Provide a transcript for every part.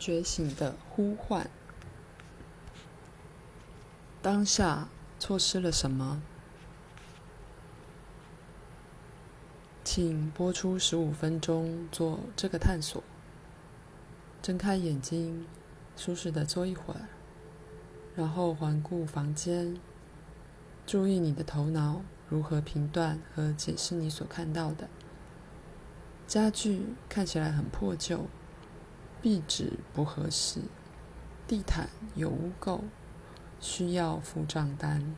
觉醒的呼唤。当下错失了什么？请播出十五分钟做这个探索。睁开眼睛，舒适的坐一会儿，然后环顾房间，注意你的头脑如何评断和解释你所看到的。家具看起来很破旧，壁纸不合适，地毯有污垢，需要付账单。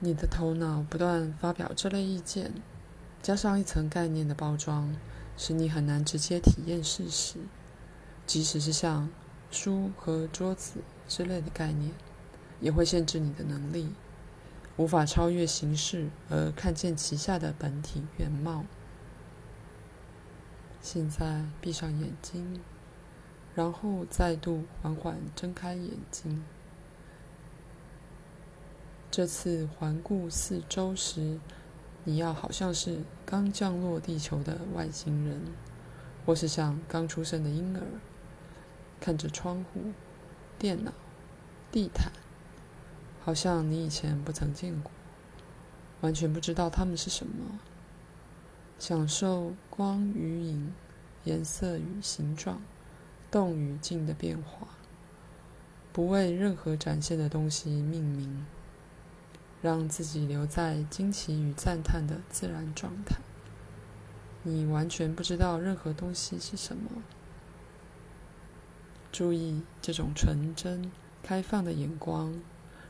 你的头脑不断发表这类意见。加上一层概念的包装，使你很难直接体验事实。即使是像书和桌子之类的概念，也会限制你的能力，无法超越形式而看见其下的本体原貌。现在闭上眼睛，然后再度缓缓睁开眼睛。这次环顾四周时，你要好像是刚降落地球的外星人，或是像刚出生的婴儿，看着窗户、电脑、地毯，好像你以前不曾见过，完全不知道它们是什么。享受光与影、颜色与形状、动与静的变化，不为任何展现的东西命名。让自己留在惊奇与赞叹的自然状态。你完全不知道任何东西是什么。注意这种纯真、开放的眼光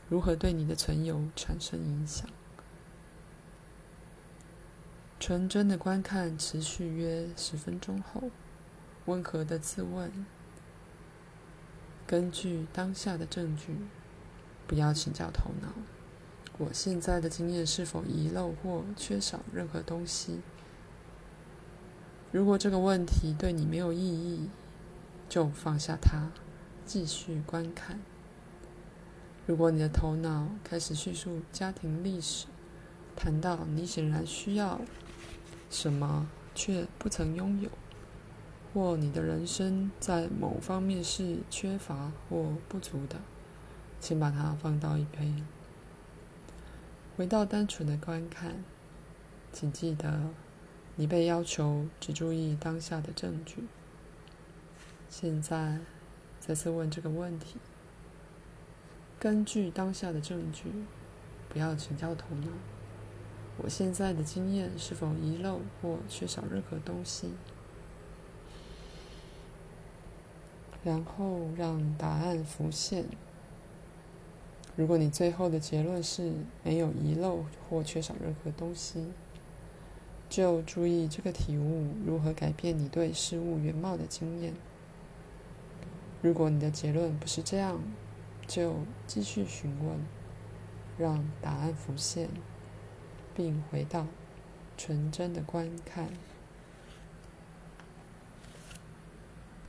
如何对你的存有产生影响。纯真的观看持续约十分钟后，温和的自问：根据当下的证据，不要请教头脑。我现在的经验是否遗漏或缺少任何东西？如果这个问题对你没有意义，就放下它，继续观看。如果你的头脑开始叙述家庭历史，谈到你显然需要什么却不曾拥有，或你的人生在某方面是缺乏或不足的，请把它放到一边。回到单纯的观看，请记得，你被要求只注意当下的证据。现在，再次问这个问题：根据当下的证据，不要请教头脑。我现在的经验是否遗漏或缺少任何东西？然后让答案浮现。如果你最后的结论是没有遗漏或缺少任何东西，就注意这个体悟如何改变你对事物原貌的经验。如果你的结论不是这样，就继续询问，让答案浮现，并回到纯真的观看。